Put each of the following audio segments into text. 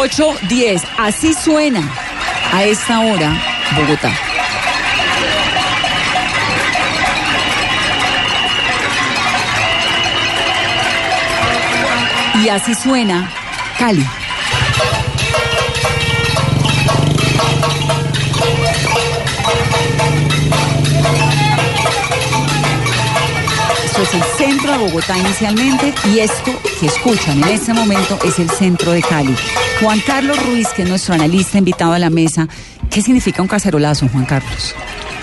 8.10. Así suena a esta hora Bogotá. Y así suena Cali. Esto es el centro de Bogotá inicialmente y esto que escuchan en este momento es el centro de Cali. Juan Carlos Ruiz, que es nuestro analista invitado a la mesa, ¿qué significa un cacerolazo, Juan Carlos?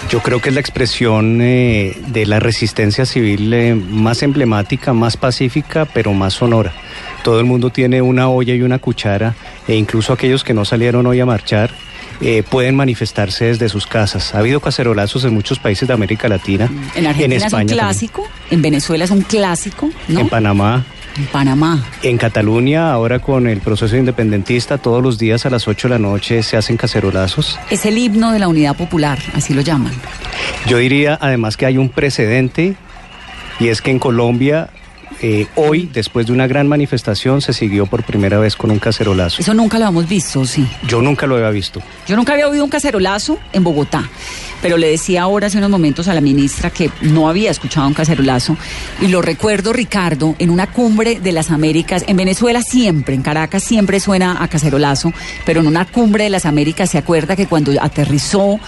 Yo creo que es la expresión eh, de la resistencia civil eh, más emblemática, más pacífica, pero más sonora. Todo el mundo tiene una olla y una cuchara, e incluso aquellos que no salieron hoy a marchar, eh, pueden manifestarse desde sus casas. Ha habido cacerolazos en muchos países de América Latina. En Argentina es un clásico, en Venezuela es un clásico, ¿no? En Panamá. En Panamá. En Cataluña, ahora con el proceso independentista, todos los días a las 8 de la noche se hacen cacerolazos. Es el himno de la unidad popular, así lo llaman. Yo diría además que hay un precedente y es que en Colombia eh, hoy, después de una gran manifestación, se siguió por primera vez con un cacerolazo. Eso nunca lo hemos visto, sí. Yo nunca lo había visto. Yo nunca había oído un cacerolazo en Bogotá, pero le decía ahora hace unos momentos a la ministra que no había escuchado un cacerolazo y lo recuerdo, Ricardo, en una cumbre de las Américas, en Venezuela siempre, en Caracas siempre suena a cacerolazo, pero en una cumbre de las Américas se acuerda que cuando aterrizó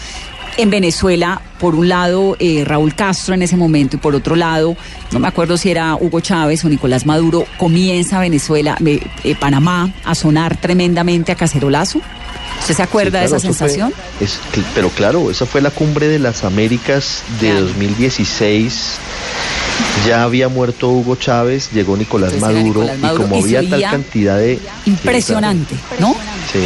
en Venezuela, por un lado eh, Raúl Castro en ese momento y por otro lado, no me acuerdo si era Hugo Chávez o Nicolás Maduro, comienza Venezuela, eh, Panamá a sonar tremendamente a cacerolazo. ¿Usted se acuerda de esa sensación? pero claro, esa fue la cumbre de las Américas de 2016 ya había muerto Hugo Chávez, llegó Nicolás, Maduro, y como había tal cantidad de... Impresionante, ¿no? Sí,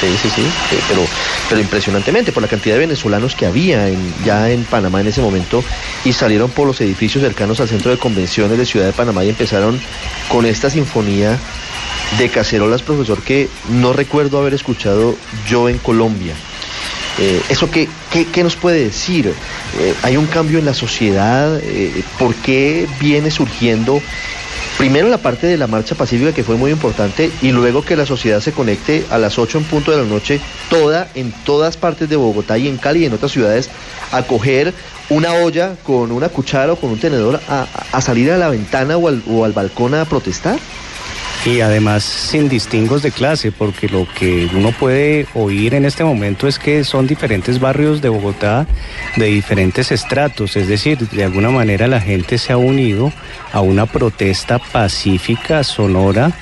sí, sí, sí, pero, pero impresionantemente por la cantidad de venezolanos que había en, ya en Panamá en ese momento y salieron por los edificios cercanos al centro de convenciones de Ciudad de Panamá y empezaron con esta sinfonía de cacerolas, profesor, que no recuerdo haber escuchado yo en Colombia. Eh, ¿Eso qué, qué, nos puede decir? Eh, ¿Hay un cambio en la sociedad? Eh, ¿Por qué viene surgiendo primero la parte de la marcha pacífica que fue muy importante y luego que la sociedad se conecte a las 8 en punto de la noche, toda, en todas partes de Bogotá y en Cali y en otras ciudades, a coger una olla con una cuchara o con un tenedor a, salir a la ventana o al, o al balcón a protestar? Y además sin distingos de clase, porque lo que uno puede oír en este momento es que son diferentes barrios de Bogotá de diferentes estratos, es decir, de alguna manera la gente se ha unido a una protesta pacífica, sonora,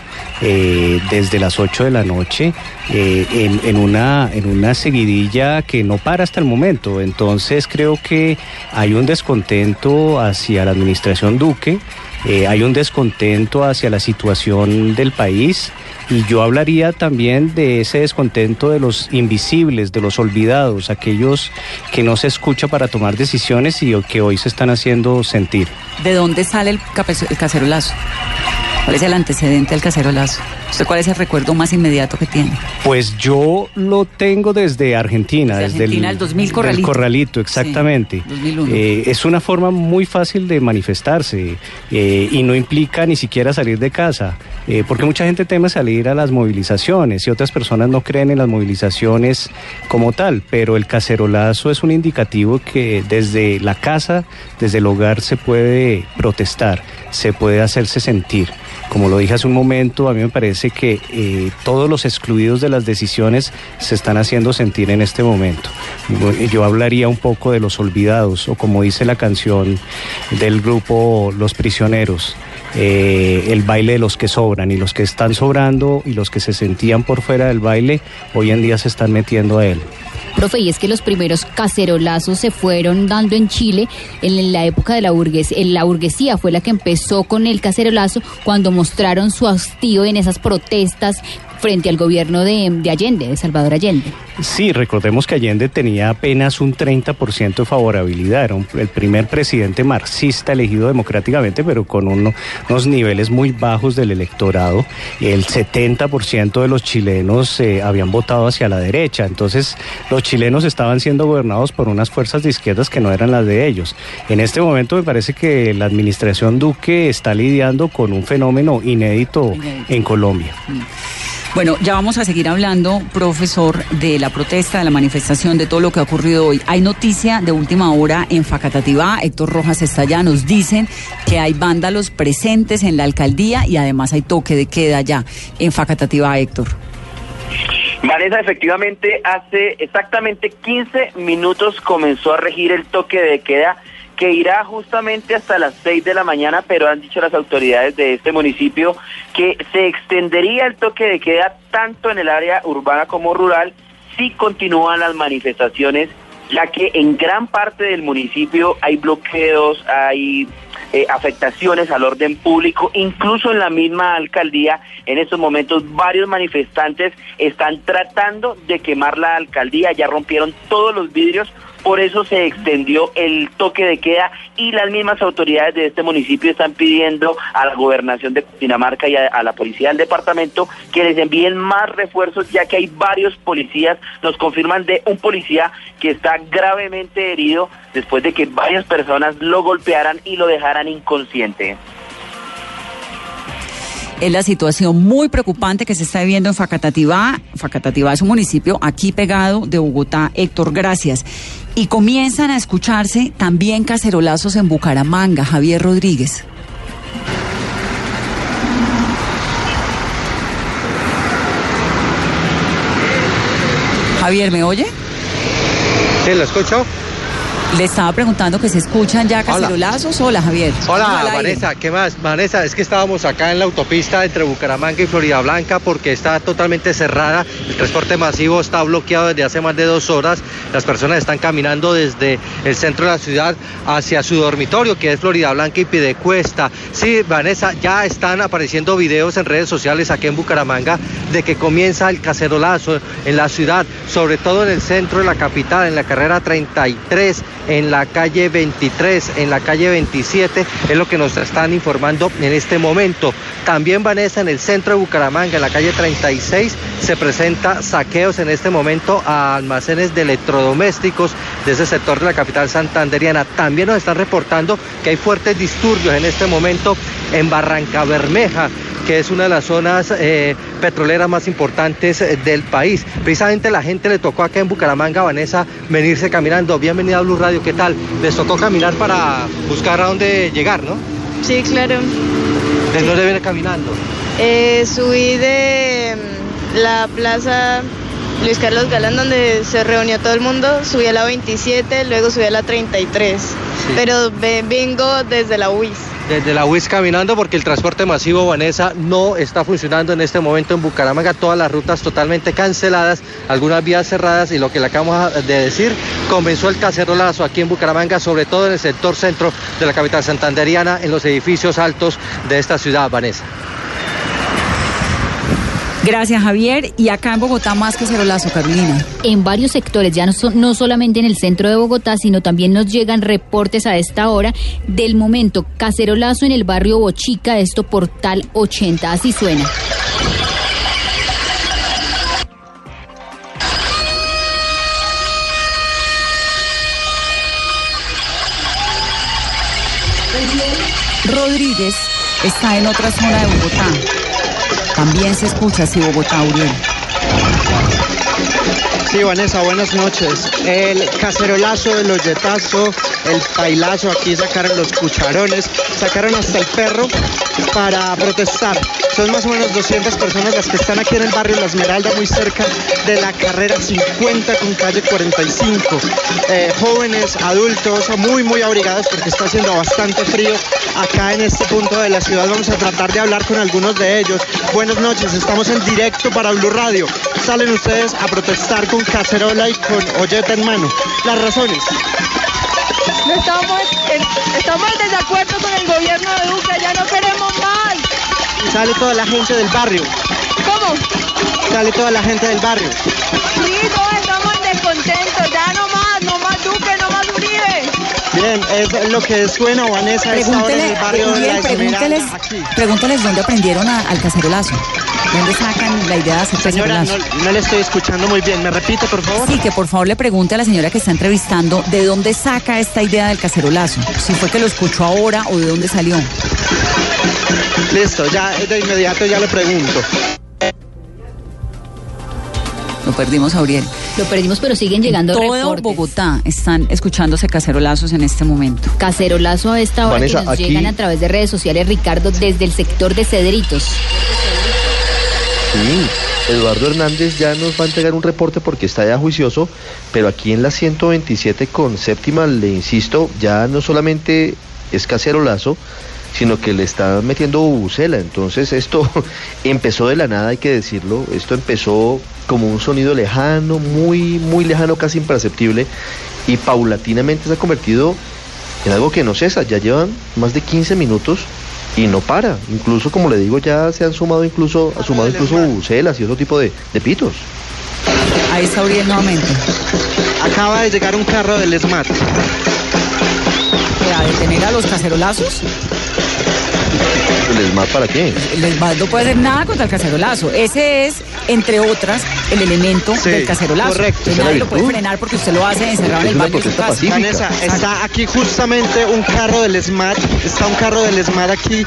eh, desde las 8 de la noche eh, en, una, en una seguidilla que no para hasta el momento. Entonces creo que hay un descontento hacia la administración Duque eh, hay un descontento hacia la situación del país y yo hablaría también de ese descontento de los invisibles, de los olvidados, aquellos que no se escucha para tomar decisiones y que hoy se están haciendo sentir. ¿De dónde sale el, el cacerolazo? ¿Cuál es el antecedente del cacerolazo? ¿Usted cuál es el recuerdo más inmediato que tiene? Pues yo lo tengo desde Argentina, desde, Argentina, el, 2000 Corralito. Corralito, exactamente. Eh, es una forma muy fácil de manifestarse eh, y no implica ni siquiera salir de casa, eh, porque mucha gente teme salir a las movilizaciones y otras personas no creen en las movilizaciones como tal, pero el cacerolazo es un indicativo que desde la casa, desde el hogar se puede protestar, se puede hacerse sentir. Como lo dije hace un momento, a mí me parece que eh, todos los excluidos de las decisiones se están haciendo sentir en este momento. Yo hablaría un poco de los olvidados, o como dice la canción del grupo Los Prisioneros. Eh, el baile de los que sobran y los que están sobrando y los que se sentían por fuera del baile hoy en día se están metiendo a él. Profe, y es que los primeros cacerolazos se fueron dando en Chile en la época de la burguesía. La burguesía fue la que empezó con el cacerolazo cuando mostraron su hastío en esas protestas frente al gobierno de, Allende, de Salvador Allende. Sí, recordemos que Allende tenía apenas un 30% de favorabilidad, era el primer presidente marxista elegido democráticamente, pero con unos niveles muy bajos del electorado. El 70% de los chilenos eh, habían votado hacia la derecha, entonces los chilenos estaban siendo gobernados por unas fuerzas de izquierdas que no eran las de ellos. En este momento me parece que la administración Duque está lidiando con un fenómeno inédito, en Colombia. Mm. Bueno, ya vamos a seguir hablando, profesor, de la protesta, de la manifestación, de todo lo que ha ocurrido hoy. Hay noticia de última hora en Facatativá, Héctor Rojas está allá, nos dicen que hay vándalos presentes en la alcaldía y además hay toque de queda ya en Facatativá, Héctor. Vanessa, efectivamente, hace exactamente 15 minutos comenzó a regir el toque de queda que irá justamente hasta las 6 de la mañana, pero han dicho las autoridades de este municipio que se extendería el toque de queda tanto en el área urbana como rural si continúan las manifestaciones, ya que en gran parte del municipio hay bloqueos, hay eh, afectaciones al orden público, incluso en la misma alcaldía. En estos momentos varios manifestantes están tratando de quemar la alcaldía, ya rompieron todos los vidrios por eso se extendió el toque de queda y las mismas autoridades de este municipio están pidiendo a la gobernación de Dinamarca y a, la policía del departamento que les envíen más refuerzos ya que hay varios policías, nos confirman de un policía que está gravemente herido después de que varias personas lo golpearan y lo dejaran inconsciente es la situación muy preocupante que se está viviendo en Facatativá. Facatativá es un municipio aquí pegado de Bogotá. Héctor, gracias. Y comienzan a escucharse también cacerolazos en Bucaramanga. Javier Rodríguez. Javier, ¿me oye? Sí, lo escucho. Le estaba preguntando que se escuchan ya cacerolazos. Hola, Javier. Hola, Vanessa. ¿Qué más? Vanessa, es que estábamos acá en la autopista entre Bucaramanga y Florida Blanca porque está totalmente cerrada. El transporte masivo está bloqueado desde hace más de dos horas. Las personas están caminando desde el centro de la ciudad hacia su dormitorio, que es Florida Blanca y Pidecuesta. Sí, Vanessa, ya están apareciendo videos en redes sociales aquí en Bucaramanga de que comienza el cacerolazo en la ciudad, sobre todo en el centro de la capital, en la carrera 33 en la calle 23, en la calle 27, es lo que nos están informando en este momento. También Vanessa, en el centro de Bucaramanga, en la calle 36, se presenta saqueos en este momento a almacenes de electrodomésticos de ese sector de la capital santanderiana. También nos están reportando que hay fuertes disturbios en este momento en Barranca Bermeja que es una de las zonas eh, petroleras más importantes eh, del país. Precisamente la gente le tocó acá en Bucaramanga, Vanessa, venirse caminando. Bienvenida a Blue Radio, ¿qué tal? Les tocó caminar para buscar a dónde llegar, ¿no? Sí, claro. ¿De dónde viene caminando? Eh, subí de mm, la plaza Luis Carlos Galán, donde se reunió todo el mundo, subí a la 27, luego subí a la 33, pero vengo desde la UIS. Desde la UIS caminando porque el transporte masivo Vanessa no está funcionando en este momento en Bucaramanga, todas las rutas totalmente canceladas, algunas vías cerradas y lo que le acabamos de decir, comenzó el cacerolazo aquí en Bucaramanga, sobre todo en el sector centro de la capital santanderiana, en los edificios altos de esta ciudad, Vanessa. Gracias, Javier. Y acá en Bogotá, más que cerolazo, Carolina. En varios sectores, ya no, no solamente en el centro de Bogotá, sino también nos llegan reportes a esta hora del momento cacerolazo en el barrio Bochica, esto Portal 80. Así suena. Rodríguez está en otra zona de Bogotá. También se escucha así Bogotá, Uriel. Sí, Vanessa, buenas noches. El cacerolazo, el hoyetazo, el bailazo, aquí sacaron los cucharones, sacaron hasta el perro para protestar. Son más o menos 200 personas las que están aquí en el barrio La Esmeralda, muy cerca de la carrera 50 con calle 45. Eh, jóvenes, adultos, muy, muy abrigados porque está haciendo bastante frío acá en este punto de la ciudad. Vamos a tratar de hablar con algunos de ellos. Buenas noches, estamos en directo para Blue Radio. Salen ustedes a protestar con cacerola y con olleta en mano. Las razones. estamos, estamos en desacuerdo con el gobierno de Duque, ya no queremos más. Sale toda la gente del barrio. ¿Cómo? Sale toda la gente del barrio. Sí, todos estamos descontentos, ya no más, no más Duque, no más Uribe. Bien, es lo que suena Vanessa pregúntele, en el barrio de la pregúnteles, pregúnteles dónde aprendieron al cacerolazo. ¿Dónde sacan la idea de hacer Señora, no, no, le estoy escuchando muy bien. ¿Me repite, por favor? Sí, que por favor le pregunte a la señora que está entrevistando de dónde saca esta idea del cacerolazo. Si fue que lo escuchó ahora o de dónde salió. Listo, ya de inmediato ya le pregunto. Lo perdimos, Auriel. Lo perdimos, pero siguen llegando todo Bogotá están escuchándose cacerolazos en este momento. Cacerolazo a esta hora que nos llegan a través de redes sociales, Ricardo, desde el sector de Cedritos. Eduardo Hernández ya nos va a entregar un reporte porque está ya juicioso, pero aquí en la 127 con séptima, le insisto, ya no solamente es cacerolazo, sino que le está metiendo bucela. Entonces esto empezó de la nada, hay que decirlo. Esto empezó como un sonido lejano, muy, muy lejano, casi imperceptible, y paulatinamente se ha convertido en algo que no cesa. Ya llevan más de 15 minutos y no para. Incluso, como le digo, ya se han sumado incluso, ha sumado incluso bucelas y otro tipo de, de pitos. Ahí está Uriel nuevamente. Acaba de llegar un carro del SMAT. ¿A detener a los cacerolazos? ¿El ESMAD para qué? El ESMAD no puede hacer nada contra el cacerolazo. Ese es, entre otras, el elemento del cacerolazo. Correcto. nadie lo puede frenar porque usted lo hace encerrado en el baño de su casa. Vanessa, está aquí justamente un carro del ESMAD. Está un carro del ESMAD aquí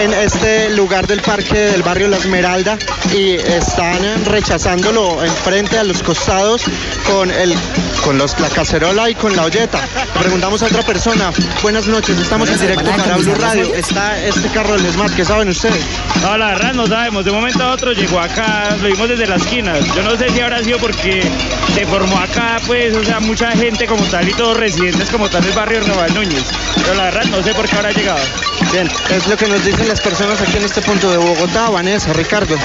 en este lugar del parque del barrio La Esmeralda y están rechazándolo enfrente a los costados con el con los, la cacerola y con la olleta. Preguntamos a otra persona. Buenas noches, estamos en directo para Blue Radio. Está este carro del Smart, ¿qué saben ustedes? No, la verdad no sabemos. De un momento a otro llegó acá, lo vimos desde la esquina. Yo no sé si habrá sido porque se formó acá, pues, o sea, mucha gente como tal y todos residentes como tal del barrio Nueva Núñez. Pero la verdad no sé por qué habrá llegado. Bien, es lo que nos dicen las personas aquí en este punto de Bogotá, Vanessa, Ricardo.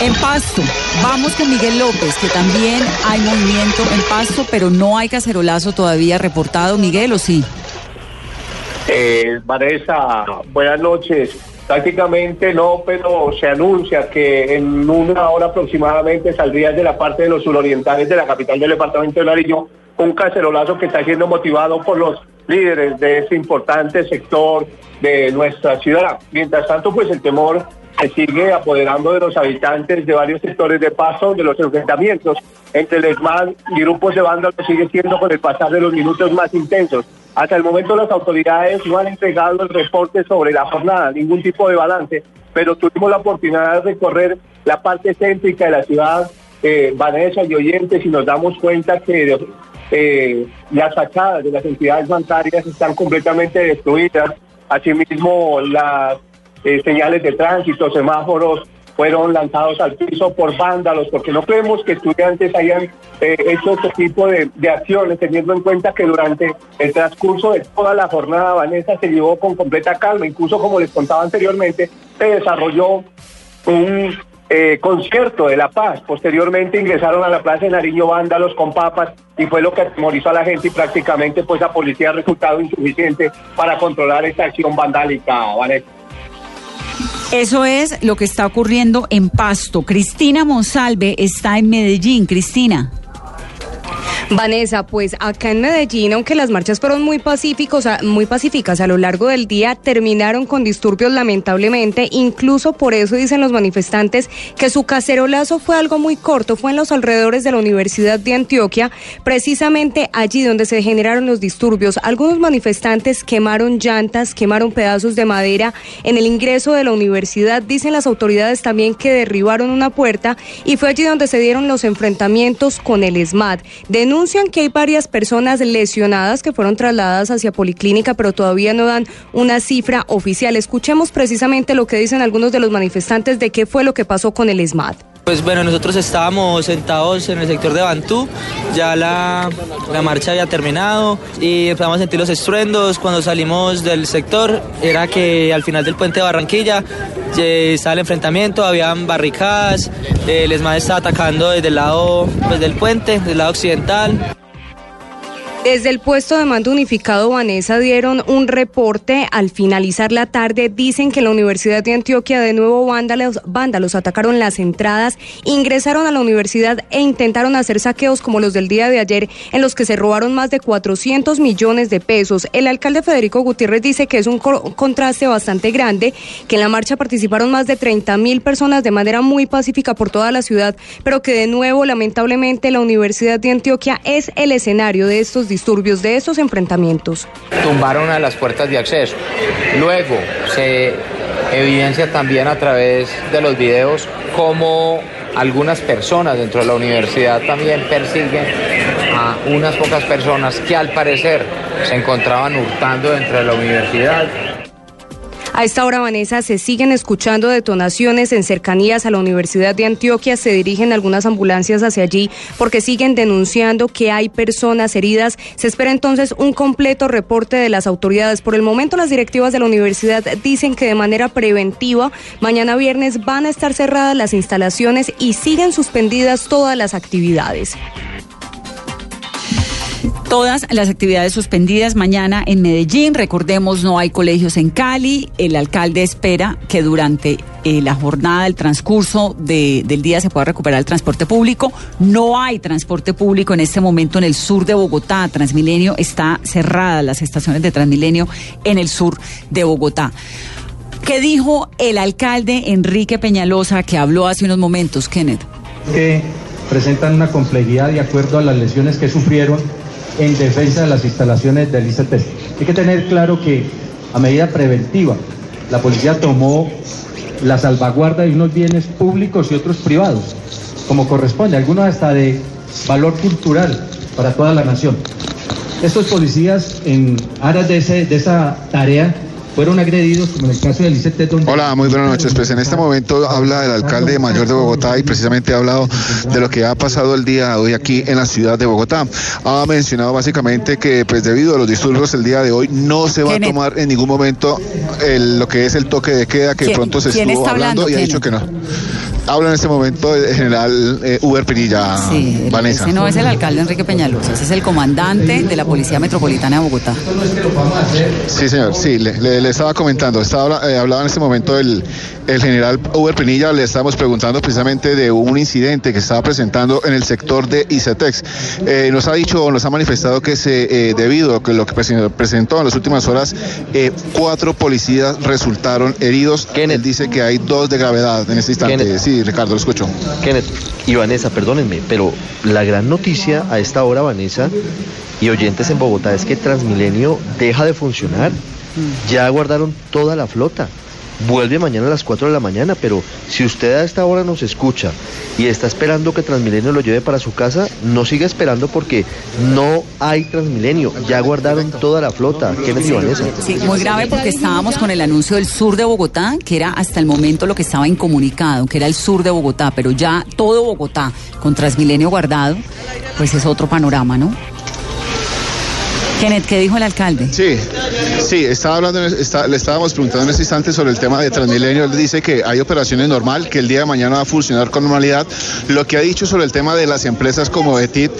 En Pasto, vamos con Miguel López, que también hay movimiento en Pasto, pero no hay cacerolazo todavía reportado. Miguel, ¿o sí? Eh, Vanessa, buenas noches. Prácticamente no, pero se anuncia que en una hora aproximadamente saldría de la parte de los surorientales de la capital del departamento de Nariño un cacerolazo que está siendo motivado por los líderes de este importante sector de nuestra ciudad. Mientras tanto, pues el temor se sigue apoderando de los habitantes de varios sectores de paso, de los enfrentamientos entre el ESMAD y grupos de bandas que sigue siendo con el pasar de los minutos más intensos. Hasta el momento las autoridades no han entregado el reporte sobre la jornada, ningún tipo de balance, pero tuvimos la oportunidad de recorrer la parte céntrica de la ciudad, eh, Vanessa y oyentes, y nos damos cuenta que eh, las fachadas de las entidades bancarias están completamente destruidas. Asimismo, las eh, señales de tránsito, semáforos fueron lanzados al piso por vándalos, porque no creemos que estudiantes hayan eh, hecho este tipo de, acciones, teniendo en cuenta que durante el transcurso de toda la jornada Vanessa se llevó con completa calma, incluso como les contaba anteriormente, se desarrolló un eh, concierto de La Paz. Posteriormente ingresaron a la Plaza de Nariño vándalos con papas y fue lo que atemorizó a la gente y prácticamente pues la policía ha resultado insuficiente para controlar esta acción vandálica, Vanessa. Eso es lo que está ocurriendo en Pasto. Cristina Monsalve está en Medellín. Cristina. Vanessa, pues acá en Medellín, aunque las marchas fueron muy pacíficos, muy pacíficas a lo largo del día, terminaron con disturbios lamentablemente. Incluso por eso dicen los manifestantes que su cacerolazo fue algo muy corto, fue en los alrededores de la Universidad de Antioquia, precisamente allí donde se generaron los disturbios. Algunos manifestantes quemaron llantas, quemaron pedazos de madera en el ingreso de la universidad. Dicen las autoridades también que derribaron una puerta y fue allí donde se dieron los enfrentamientos con el SMAT. Denuncian que hay varias personas lesionadas que fueron trasladadas hacia Policlínica, pero todavía no dan una cifra oficial. Escuchemos precisamente lo que dicen algunos de los manifestantes de qué fue lo que pasó con el SMAT. Pues bueno, nosotros estábamos sentados en el sector de Bantú, ya la, la, marcha había terminado y empezamos a sentir los estruendos. Cuando salimos del sector era que al final del puente de Barranquilla eh, estaba el enfrentamiento, habían barricadas, el ESMAD estaba atacando desde el lado pues, del puente, del lado occidental. Desde el puesto de mando unificado, Vanessa, dieron un reporte al finalizar la tarde. Dicen que en la Universidad de Antioquia de nuevo vándalos, atacaron las entradas, ingresaron a la universidad e intentaron hacer saqueos como los del día de ayer, en los que se robaron más de 400 millones de pesos. El alcalde Federico Gutiérrez dice que es un contraste bastante grande, que en la marcha participaron más de 30 mil personas de manera muy pacífica por toda la ciudad, pero que de nuevo, lamentablemente, la Universidad de Antioquia es el escenario de estos disturbios, de esos enfrentamientos. Tumbaron a las puertas de acceso. Luego se evidencia también a través de los videos cómo algunas personas dentro de la universidad también persiguen a unas pocas personas que al parecer se encontraban hurtando dentro de la universidad a esta hora, Vanessa, se siguen escuchando detonaciones en cercanías a la Universidad de Antioquia. Se dirigen algunas ambulancias hacia allí porque siguen denunciando que hay personas heridas. Se espera entonces un completo reporte de las autoridades. Por el momento, las directivas de la universidad dicen que de manera preventiva, mañana viernes van a estar cerradas las instalaciones y siguen suspendidas todas las actividades. Todas las actividades suspendidas mañana en Medellín. Recordemos, no hay colegios en Cali. El alcalde espera que durante eh, la jornada, el transcurso del día se pueda recuperar el transporte público. No hay transporte público en este momento en el sur de Bogotá. Transmilenio está cerrada, las estaciones de Transmilenio en el sur de Bogotá. ¿Qué dijo el alcalde Enrique Peñalosa que habló hace unos momentos, Kenneth? Que presentan una complejidad de acuerdo a las lesiones que sufrieron en defensa de las instalaciones del ICT. Hay que tener claro que a medida preventiva la policía tomó la salvaguarda de unos bienes públicos y otros privados, como corresponde, algunos hasta de valor cultural para toda la nación. Estos policías en aras de, de esa tarea fueron agredidos, como en el caso del ICT. Hola, muy buenas noches. Pues en este momento habla el alcalde mayor de Bogotá y precisamente ha hablado de lo que ha pasado el día de hoy aquí en la ciudad de Bogotá. Ha mencionado básicamente que pues debido a los disturbios el día de hoy no se va a tomar en ningún momento lo que es el toque de queda que pronto se estuvo hablando y ha dicho que no. Habla en este momento el general eh, Uber Pinilla, sí, Vanessa. Ese no es el alcalde Enrique Peñalosa, ese es el comandante de la Policía Metropolitana de Bogotá. Sí, señor, sí, le, estaba comentando, estaba, eh, hablaba en este momento el, el general Uber Pinilla, le estábamos preguntando precisamente de un incidente que estaba presentando en el sector de ICETEX. Eh, nos ha dicho, nos ha manifestado que se, debido a lo que presentó en las últimas horas, cuatro policías resultaron heridos. Él dice que hay dos de gravedad en este instante. Sí, Ricardo, lo escucho. Kenneth y Vanessa, perdónenme, pero la gran noticia a esta hora, Vanessa, y oyentes en Bogotá, es que Transmilenio deja de funcionar. Ya guardaron toda la flota vuelve mañana a las 4 de la mañana, pero si usted a esta hora nos escucha y está esperando que Transmilenio lo lleve para su casa, no siga esperando porque no hay Transmilenio, ya guardaron toda la flota. ¿Qué Vanessa? Sí, muy grave porque estábamos con el anuncio del sur de Bogotá, que era hasta el momento lo que estaba incomunicado, que era el sur de Bogotá, pero ya todo Bogotá con Transmilenio guardado, pues es otro panorama, ¿no? Kenneth, ¿qué dijo el alcalde? Sí, sí, estaba hablando, le estábamos preguntando en este instante sobre el tema de Transmilenio. Él dice que hay operaciones normal, que el día de mañana va a funcionar con normalidad. Lo que ha dicho sobre el tema de las empresas como ETIT,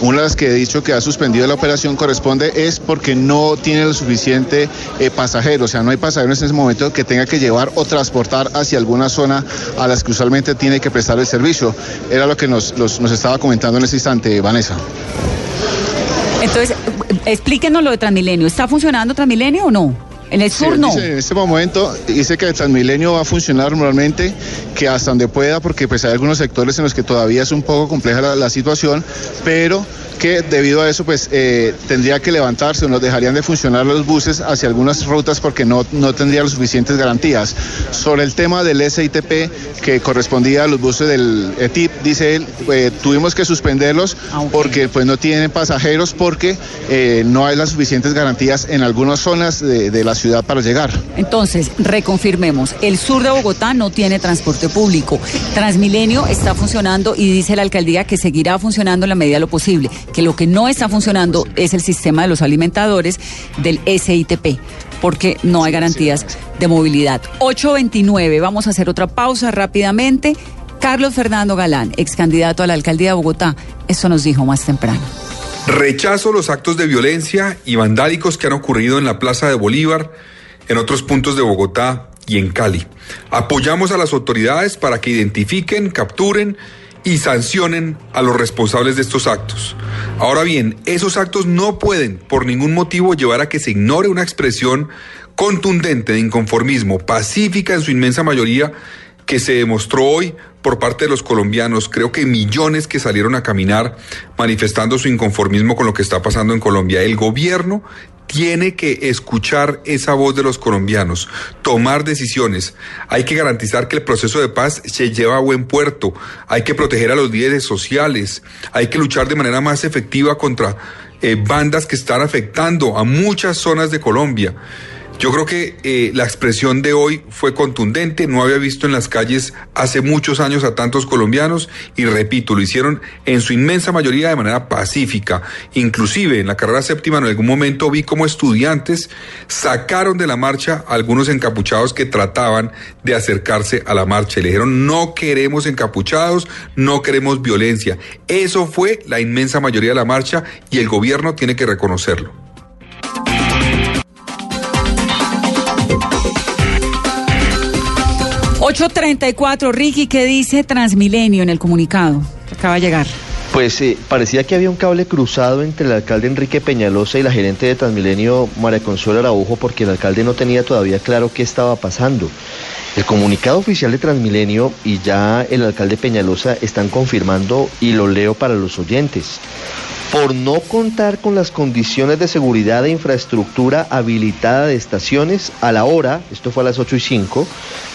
una de las que ha dicho que ha suspendido la operación corresponde es porque no tiene lo suficiente eh, pasajeros, o sea, no hay pasajeros en ese momento que tenga que llevar o transportar hacia alguna zona a las que usualmente tiene que prestar el servicio. Era lo que nos, nos estaba comentando en este instante, Vanessa. Entonces, explíquenos lo de Transmilenio. ¿Está funcionando Transmilenio o no? En el sur no. en este momento dice que el Transmilenio va a funcionar normalmente, que hasta donde pueda, porque pues hay algunos sectores en los que todavía es un poco compleja la situación, pero que debido a eso pues eh, tendría que levantarse o nos dejarían de funcionar los buses hacia algunas rutas porque no, no tendría las suficientes garantías. Sobre el tema del SITP que correspondía a los buses del ETIP, dice él, eh, tuvimos que suspenderlos ah, porque pues no tienen pasajeros porque eh, no hay las suficientes garantías en algunas zonas de, de la ciudad para llegar. Entonces, reconfirmemos, el sur de Bogotá no tiene transporte público. Transmilenio está funcionando y dice la alcaldía que seguirá funcionando en la medida de lo posible que lo que no está funcionando es el sistema de los alimentadores del SITP, porque no hay garantías de movilidad. 829, vamos a hacer otra pausa rápidamente. Carlos Fernando Galán, ex candidato a la alcaldía de Bogotá, esto nos dijo más temprano. Rechazo los actos de violencia y vandálicos que han ocurrido en la Plaza de Bolívar, en otros puntos de Bogotá y en Cali. Apoyamos a las autoridades para que identifiquen, capturen y sancionen a los responsables de estos actos. Ahora bien, esos actos no pueden por ningún motivo llevar a que se ignore una expresión contundente de inconformismo, pacífica en su inmensa mayoría, que se demostró hoy por parte de los colombianos, creo que millones que salieron a caminar manifestando su inconformismo con lo que está pasando en Colombia. El gobierno tiene que escuchar esa voz de los colombianos, tomar decisiones. Hay que garantizar que el proceso de paz se lleva a buen puerto. Hay que proteger a los líderes sociales. Hay que luchar de manera más efectiva contra eh, bandas que están afectando a muchas zonas de Colombia. Yo creo que eh, la expresión de hoy fue contundente, no había visto en las calles hace muchos años a tantos colombianos y repito, lo hicieron en su inmensa mayoría de manera pacífica. Inclusive en la carrera séptima en algún momento vi como estudiantes sacaron de la marcha a algunos encapuchados que trataban de acercarse a la marcha le dijeron no queremos encapuchados, no queremos violencia. Eso fue la inmensa mayoría de la marcha y el gobierno tiene que reconocerlo. 834, Ricky, ¿qué dice Transmilenio en el comunicado? acaba de llegar. Pues eh, parecía que había un cable cruzado entre el alcalde Enrique Peñalosa y la gerente de Transmilenio, María Consuelo Araujo, porque el alcalde no tenía todavía claro qué estaba pasando. El comunicado oficial de Transmilenio y ya el alcalde Peñalosa están confirmando, y lo leo para los oyentes, por no contar con las condiciones de seguridad e infraestructura habilitada de estaciones a la hora, esto fue a las 8 y 5,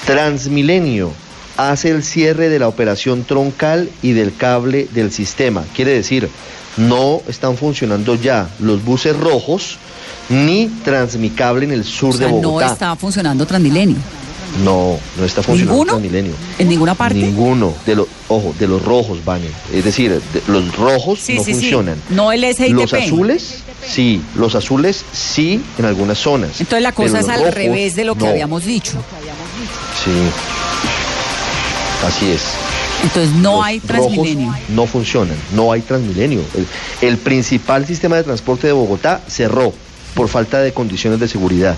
Transmilenio hace el cierre de la operación troncal y del cable del sistema. Quiere decir, no están funcionando ya los buses rojos ni Transmicable en el sur de Bogotá. No está funcionando Transmilenio. No, no está funcionando Transmilenio. ¿En ninguna parte? Ninguno. De los, ojo, de los rojos, Vane. Es decir, los rojos no funcionan. No el SITP. Los azules, sí. Los azules, sí, en algunas zonas. Entonces la cosa es al revés de lo que habíamos dicho. Sí. Así es. Entonces no hay Transmilenio. No funcionan, no hay Transmilenio. el principal sistema de transporte de Bogotá cerró por falta de condiciones de seguridad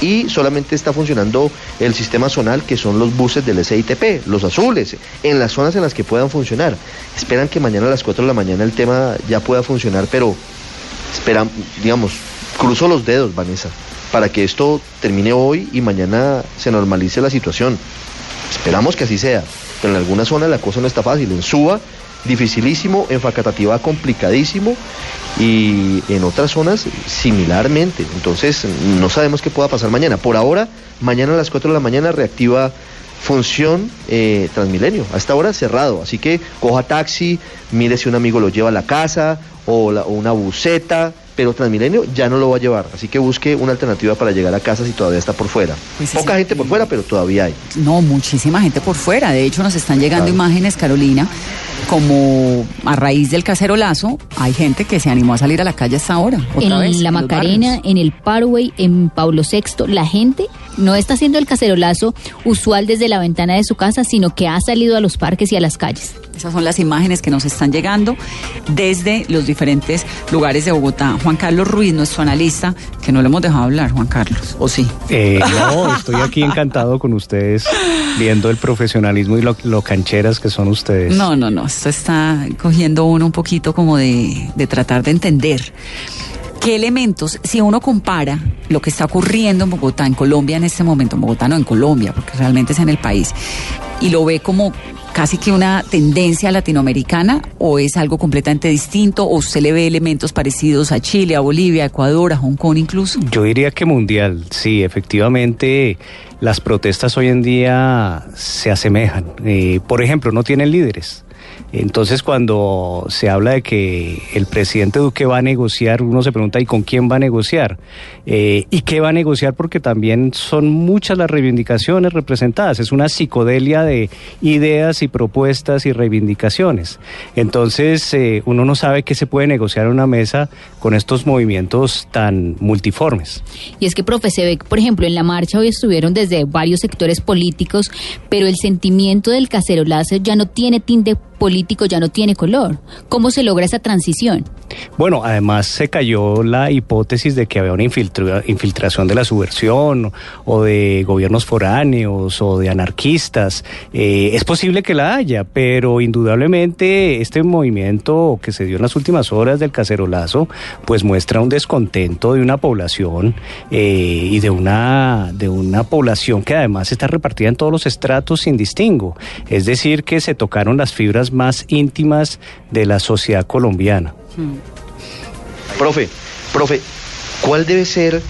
y solamente está funcionando el sistema zonal que son los buses del SITP, los azules, en las zonas en las que puedan funcionar. Esperan que mañana a las 4 de la mañana el tema ya pueda funcionar, pero esperan, digamos, cruzo los dedos, Vanessa, para que esto termine hoy y mañana se normalice la situación. Esperamos que así sea, pero en algunas zonas la cosa no está fácil. En Suba dificilísimo, en Facatativá complicadísimo y en otras zonas similarmente. Entonces no sabemos qué pueda pasar mañana. Por ahora, mañana a las 4 de la mañana reactiva función eh, Transmilenio. A esta hora cerrado. Así que coja taxi, mire si un amigo lo lleva a la casa o, o una buceta pero Transmilenio ya no lo va a llevar, así que busque una alternativa para llegar a casa si todavía está por fuera. Pues Poca gente por fuera, pero todavía hay. No, muchísima gente por fuera. De hecho, nos están llegando imágenes, Carolina, como a raíz del cacerolazo, hay gente que se animó a salir a la calle hasta ahora. en la Macarena, en el Parway, en Pablo VI, la gente no está haciendo el cacerolazo usual desde la ventana de su casa, sino que ha salido a los parques y a las calles. Esas son las imágenes que nos están llegando desde los diferentes lugares de Bogotá. Juan Carlos Ruiz, nuestro analista, que no le hemos dejado hablar, Juan Carlos, ¿o sí? Eh, no, estoy aquí encantado con ustedes, viendo el profesionalismo y lo, cancheras que son ustedes. No, no, no, esto está cogiendo uno un poquito como de, de tratar de entender. ¿Qué elementos, si uno compara lo que está ocurriendo en Bogotá, en Colombia en este momento, en Bogotá no en Colombia, porque realmente es en el país, y lo ve como casi que una tendencia latinoamericana o es algo completamente distinto o usted le ve elementos parecidos a Chile, a Bolivia, a Ecuador, a Hong Kong incluso? Yo diría que mundial, sí, efectivamente las protestas hoy en día se asemejan. Eh, por ejemplo, no tienen líderes. Entonces, cuando se habla de que el presidente Duque va a negociar, uno se pregunta, ¿y con quién va a negociar? Eh, ¿Y qué va a negociar? Porque también son muchas las reivindicaciones representadas. Es una psicodelia de ideas y propuestas y reivindicaciones. Entonces, eh, uno no sabe qué se puede negociar en una mesa con estos movimientos tan multiformes. Y es que, profe, se ve, por ejemplo, en la marcha hoy estuvieron desde varios sectores políticos, pero el sentimiento del cacerolazo ya no tiene tinte político ya no tiene color. ¿Cómo se logra esa transición? Bueno, además se cayó la hipótesis de que había una infiltración de la subversión o de gobiernos foráneos o de anarquistas. Eh, es posible que la haya, pero indudablemente este movimiento que se dio en las últimas horas del cacerolazo, pues muestra un descontento de una población eh, y de una, de una población que además está repartida en todos los estratos sin distingo. Es decir, que se tocaron las fibras más íntimas de la sociedad colombiana. Profe, profe, ¿Cuál debe ser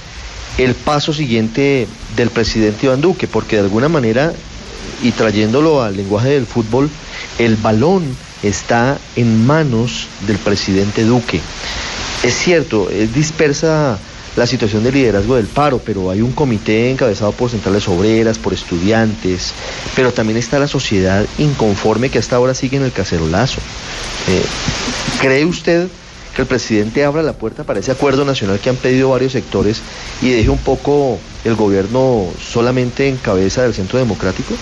el paso siguiente del presidente Iván Duque? Porque de alguna manera, y trayéndolo al lenguaje del fútbol, el balón está en manos del presidente Duque. Es cierto, es dispersa la situación de liderazgo del paro, pero hay un comité encabezado por centrales obreras, por estudiantes, pero también está la sociedad inconforme que hasta ahora sigue en el cacerolazo. Eh, ¿Cree usted que el presidente abra la puerta para ese acuerdo nacional que han pedido varios sectores y deje un poco el gobierno solamente en cabeza del centro democrático?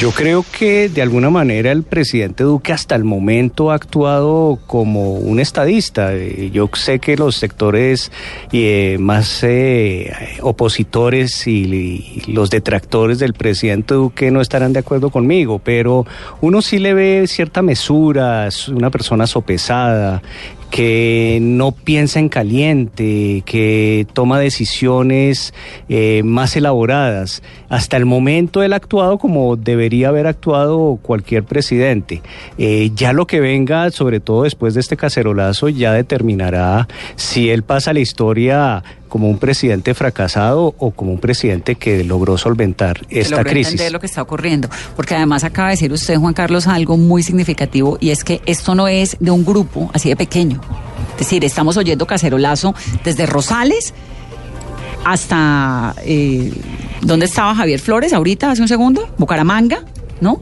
Yo creo que de alguna manera el presidente Duque hasta el momento ha actuado como un estadista. Eh, yo sé que los sectores eh, más eh, opositores y, los detractores del presidente Duque no estarán de acuerdo conmigo, pero uno sí le ve cierta mesura, es una persona sopesada, que no piensa en caliente, que toma decisiones eh, más elaboradas. Hasta el momento él ha actuado como debería haber actuado cualquier presidente. Eh, ya lo que venga, sobre todo después de este cacerolazo, ya determinará si él pasa la historia como un presidente fracasado o como un presidente que logró solventar esta crisis. Entender lo que está ocurriendo, porque además acaba de decir usted, Juan Carlos, algo muy significativo y es que esto no es de un grupo así de pequeño. Es decir, estamos oyendo cacerolazo desde Rosales hasta eh, ¿dónde estaba Javier Flores ahorita hace un segundo? Bucaramanga, ¿no?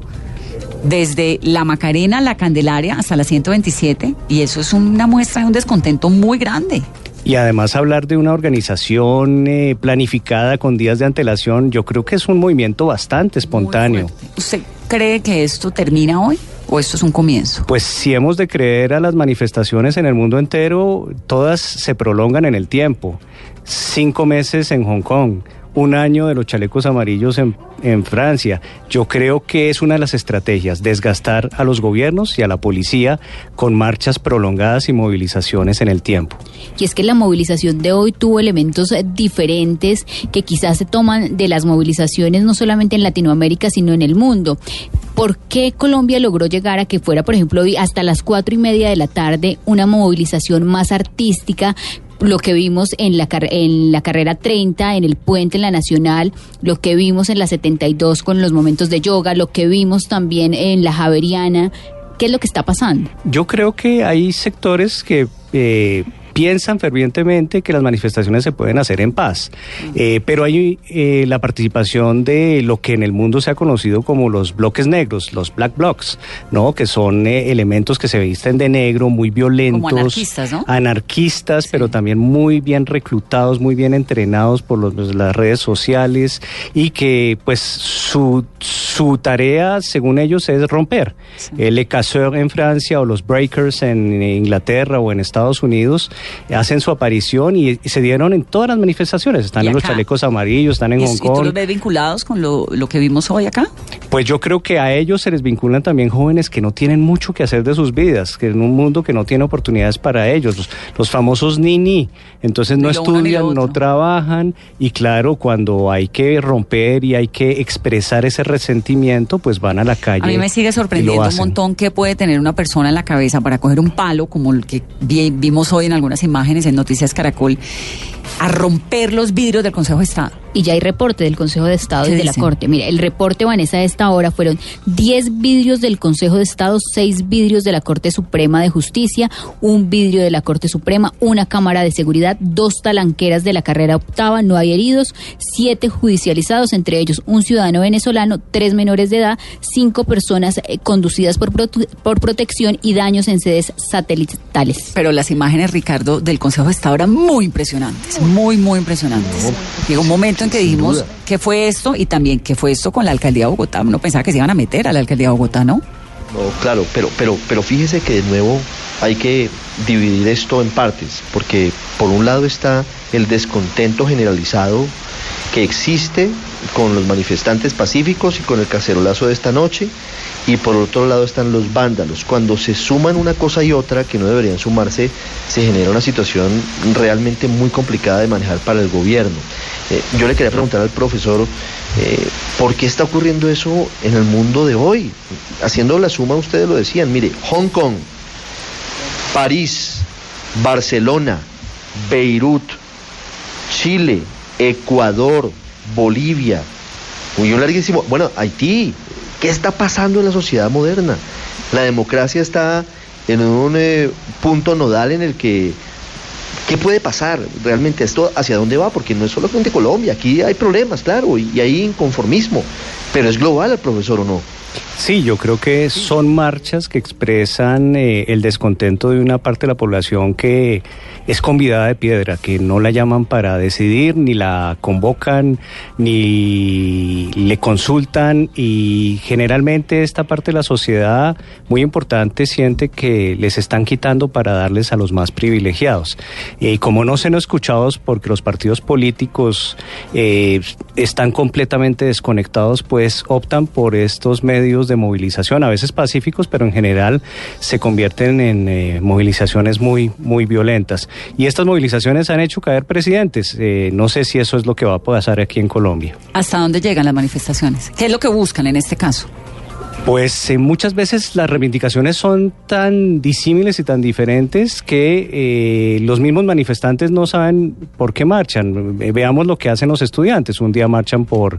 desde la Macarena, la Candelaria hasta la 127 y eso es una muestra de un descontento muy grande. Y además hablar de una organización eh, planificada con días de antelación, yo creo que es un movimiento bastante espontáneo. ¿Usted cree que esto termina hoy? ¿O esto es un comienzo? Pues si hemos de creer a las manifestaciones en el mundo entero, todas se prolongan en el tiempo. Cinco meses en Hong Kong, un año de los chalecos amarillos en, Francia. Yo creo que es una de las estrategias, desgastar a los gobiernos y a la policía con marchas prolongadas y movilizaciones en el tiempo. Y es que la movilización de hoy tuvo elementos diferentes que quizás se toman de las movilizaciones no solamente en Latinoamérica, sino en el mundo. ¿Por qué Colombia logró llegar a que fuera, por ejemplo, hoy hasta las cuatro y media de la tarde una movilización más artística, lo que vimos en la, en la carrera 30, en el puente, en la Nacional, lo que vimos en la 72 con los momentos de yoga, lo que vimos también en la Javeriana. ¿Qué es lo que está pasando? Yo creo que hay sectores que... Eh, piensan fervientemente que las manifestaciones se pueden hacer en paz, eh, pero hay eh, la participación de lo que en el mundo se ha conocido como los bloques negros, los black blocs, ¿no? Que son eh, elementos que se visten de negro, muy violentos, como anarquistas, ¿no? Anarquistas, pero también muy bien reclutados, muy bien entrenados por los, pues, las redes sociales y que pues su, su tarea, según ellos, es romper. El Ecasseur en Francia o los Breakers en Inglaterra o en Estados Unidos hacen su aparición y, se dieron en todas las manifestaciones. Están en los chalecos amarillos, están en Hong Kong. ¿Y tú los ves vinculados con lo, que vimos hoy acá? Pues yo creo que a ellos se les vinculan también jóvenes que no tienen mucho que hacer de sus vidas, que en un mundo que no tiene oportunidades para ellos, los, famosos ni Entonces no estudian, no trabajan y claro, cuando hay que romper y hay que expresar ese resentimiento, pues van a la calle. A mí me sigue sorprendiendo un montón que puede tener una persona en la cabeza para coger un palo como el que vimos hoy en algunas imágenes en Noticias Caracol a romper los vidrios del Consejo de Estado y ya hay reporte del Consejo de Estado y de la Corte. Mira, el reporte, Vanessa, de esta hora fueron 10 vidrios del Consejo de Estado, 6 vidrios de la Corte Suprema de Justicia, un vidrio de la Corte Suprema, una cámara de seguridad, dos talanqueras de la carrera octava, no hay heridos, siete judicializados, entre ellos un ciudadano venezolano, tres menores de edad, cinco personas eh, conducidas por, por protección y daños en sedes satelitales. Pero las imágenes, Ricardo, del Consejo de Estado eran muy impresionantes, muy, muy impresionantes. Llegó un momento que dijimos qué fue esto y también qué fue esto con la alcaldía de Bogotá. Uno pensaba que se iban a meter a la alcaldía de Bogotá, ¿no? No, claro, pero, pero, pero fíjese que de nuevo hay que dividir esto en partes, porque por un lado está el descontento generalizado que existe con los manifestantes pacíficos y con el cacerolazo de esta noche, y por otro lado están los vándalos. Cuando se suman una cosa y otra que no deberían sumarse, se genera una situación realmente muy complicada de manejar para el gobierno. Eh, yo le quería preguntar al profesor, eh, ¿por qué está ocurriendo eso en el mundo de hoy? Haciendo la suma, ustedes lo decían, mire, Hong Kong, París, Barcelona, Beirut, Chile, Ecuador, Bolivia, muy larguísimo. Bueno, Haití, ¿qué está pasando en la sociedad moderna? La democracia está en un eh, punto nodal en el que ¿Qué puede pasar realmente esto? ¿Hacia dónde va? Porque no es solamente Colombia, aquí hay problemas, claro, y, hay inconformismo, pero es global el profesor o no. Sí, yo creo que son marchas que expresan eh, el descontento de una parte de la población que es convidada de piedra, que no la llaman para decidir, ni la convocan, ni le consultan y generalmente esta parte de la sociedad muy importante siente que les están quitando para darles a los más privilegiados. Y como no se han escuchados porque los partidos políticos eh, están completamente desconectados, pues optan por estos medios de movilización, a veces pacíficos, pero en general se convierten en eh, movilizaciones muy, muy violentas. Y estas movilizaciones han hecho caer presidentes. Eh, no sé si eso es lo que va a pasar aquí en Colombia. ¿Hasta dónde llegan las manifestaciones? ¿Qué es lo que buscan en este caso? Pues eh, muchas veces las reivindicaciones son tan disímiles y tan diferentes que eh, los mismos manifestantes no saben por qué marchan. Eh, veamos lo que hacen los estudiantes. Un día marchan por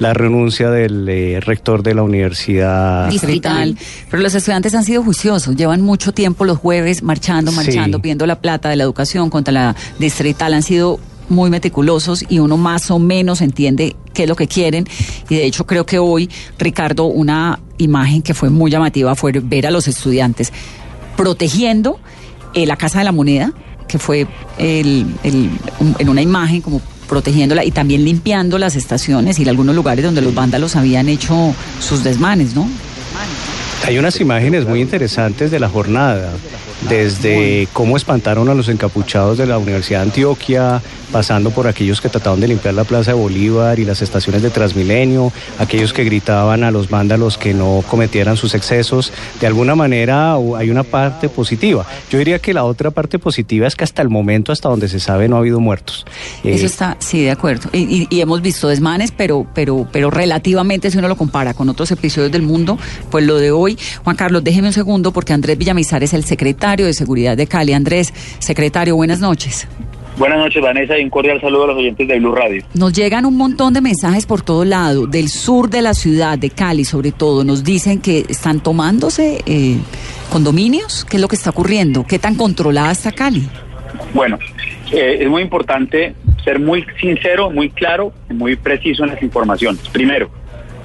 la renuncia del rector de la universidad distrital. Pero los estudiantes han sido juiciosos. Llevan mucho tiempo los jueves marchando, marchando, pidiendo la plata de la educación contra la distrital. Han sido muy meticulosos y uno más o menos entiende qué es lo que quieren. Y de hecho creo que hoy, Ricardo, una imagen que fue muy llamativa fue ver a los estudiantes protegiendo eh, la Casa de la Moneda, que fue el, en una imagen como protegiéndola y también limpiando las estaciones y algunos lugares donde los vándalos habían hecho sus desmanes, ¿no? Hay unas imágenes muy interesantes de la jornada desde cómo espantaron a los encapuchados de la Universidad de Antioquia, pasando por aquellos que trataban de limpiar la Plaza de Bolívar y las estaciones de Transmilenio, aquellos que gritaban a los vándalos que no cometieran sus excesos. De alguna manera hay una parte positiva. Yo diría que la otra parte positiva es que hasta el momento, hasta donde se sabe, no ha habido muertos. Eso eh, está, sí, de acuerdo. Y, y, hemos visto desmanes, pero, pero, pero relativamente, si uno lo compara con otros episodios del mundo, pues lo de hoy. Juan Carlos, déjeme un segundo porque Andrés Villamizar es el secretario de Seguridad de Cali. Andrés, secretario, buenas noches. Buenas noches, Vanessa, y un cordial saludo a los oyentes de Blue Radio. Nos llegan un montón de mensajes por todo lado, del sur de la ciudad, de Cali sobre todo. Nos dicen que están tomándose eh, condominios. ¿Qué es lo que está ocurriendo? ¿Qué tan controlada está Cali? Bueno, eh, es muy importante ser muy sincero, muy claro y muy preciso en las informaciones. Primero,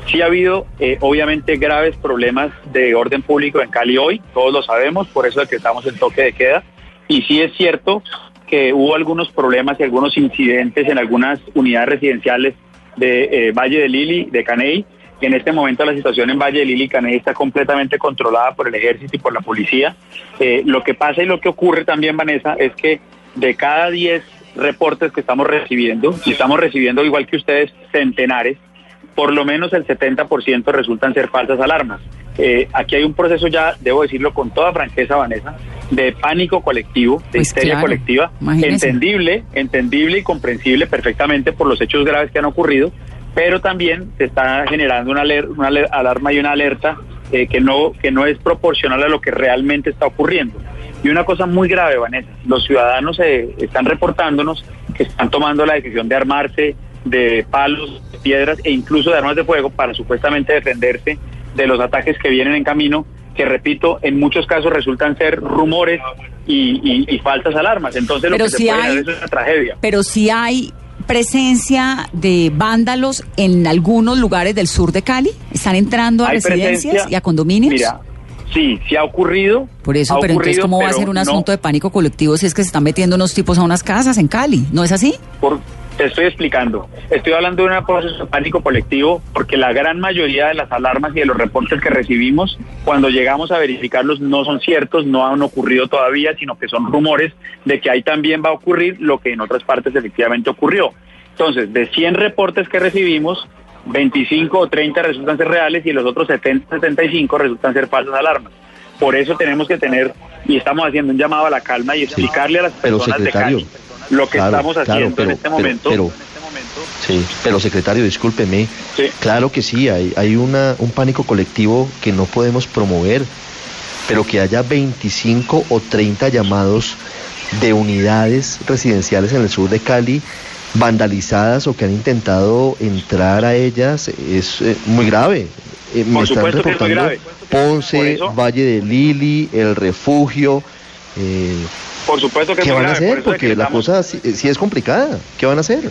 sí ha habido eh, obviamente graves problemas de orden público en Cali hoy, todos lo sabemos, por eso es que estamos en toque de queda. Y sí es cierto que hubo algunos problemas y algunos incidentes en algunas unidades residenciales de eh, Valle de Lili, de Caney. En este momento la situación en Valle de Lili y Caney está completamente controlada por el ejército y por la policía. Eh, lo que pasa y lo que ocurre también, Vanessa, es que de cada 10 reportes que estamos recibiendo, y estamos recibiendo igual que ustedes centenares, por lo menos el 70% resultan ser falsas alarmas. Eh, aquí hay un proceso ya, debo decirlo con toda franqueza, Vanessa, de pánico colectivo, de pues histeria colectiva, entendible, entendible y comprensible perfectamente por los hechos graves que han ocurrido, pero también se está generando una, una alarma y una alerta eh, que, no, que no es proporcional a lo que realmente está ocurriendo. Y una cosa muy grave, Vanessa, los ciudadanos eh, están reportándonos que están tomando la decisión de armarse de palos, piedras e incluso de armas de fuego para supuestamente defenderse de los ataques que vienen en camino, que repito, en muchos casos resultan ser rumores y, faltas alarmas. Entonces lo que se puede es una tragedia. Pero si hay presencia de vándalos en algunos lugares del sur de Cali, están entrando a residencias y a condominios. Mira, Sí, sí ha ocurrido. Por eso, pero entonces, ¿cómo va a ser un asunto de pánico colectivo si es que se están metiendo unos tipos a unas casas en Cali? ¿No es así? Por, te estoy explicando. Estoy hablando de un proceso de pánico colectivo porque la gran mayoría de las alarmas y de los reportes que recibimos, cuando llegamos a verificarlos, no son ciertos, no han ocurrido todavía, sino que son rumores de que ahí también va a ocurrir lo que en otras partes efectivamente ocurrió. Entonces, de 100 reportes que recibimos, 25 o 30 resultan ser reales y los otros 70, 75 resultan ser falsas alarmas. Por eso tenemos que tener, y estamos haciendo un llamado a la calma y explicarle a las personas de Cali lo que estamos haciendo en este momento. Pero, sí, pero secretario, discúlpeme. Claro que sí, hay, hay una, un pánico colectivo que no podemos promover, pero que haya 25 o 30 llamados de unidades residenciales en el sur de Cali vandalizadas o que han intentado entrar a ellas es eh, muy grave. Eh, me están reportando Ponce, Valle de Lili, El Refugio. Eh, por supuesto que ¿Qué van a hacer? Porque la cosa sí, es complicada. ¿Qué van a hacer?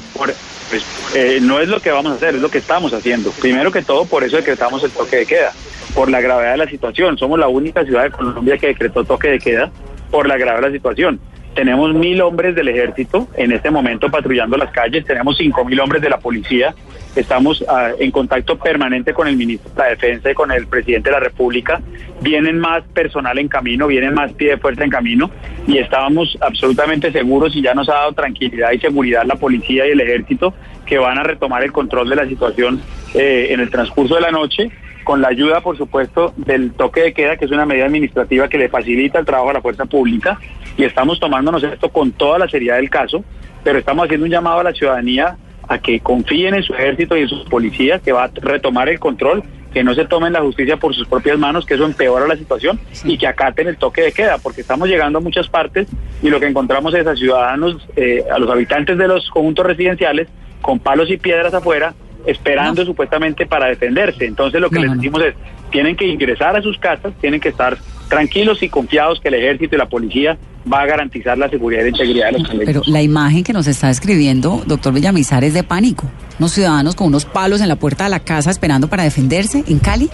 pues, no es lo que vamos a hacer, es lo que estamos haciendo. Primero que todo, por eso decretamos el toque de queda, por la gravedad de la situación. Somos la única ciudad de Colombia que decretó toque de queda por la gravedad de la situación. Tenemos mil hombres del ejército en este momento patrullando las calles, tenemos cinco mil hombres de la policía, estamos ah, en contacto permanente con el ministro de la Defensa y con el presidente de la República, vienen más personal en camino, vienen más pie de fuerza en camino y estábamos absolutamente seguros y ya nos ha dado tranquilidad y seguridad la policía y el ejército que van a retomar el control de la situación eh, en el transcurso de la noche con la ayuda, por supuesto, del toque de queda, que es una medida administrativa que le facilita el trabajo a la fuerza pública, y estamos tomándonos esto con toda la seriedad del caso, pero estamos haciendo un llamado a la ciudadanía a que confíen en su ejército y en sus policías, que va a retomar el control, que no se tomen la justicia por sus propias manos, que eso empeora la situación, y que acaten el toque de queda, porque estamos llegando a muchas partes y lo que encontramos es a ciudadanos, eh, a los habitantes de los conjuntos residenciales, con palos y piedras afuera, esperando supuestamente para defenderse. Entonces lo que les decimos es, tienen que ingresar a sus casas, tienen que estar tranquilos y confiados que el ejército y la policía va a garantizar la seguridad y la integridad de los Pero la imagen que nos está describiendo, doctor Villamizar, es de pánico. Unos ciudadanos con unos palos en la puerta de la casa esperando para defenderse en Cali.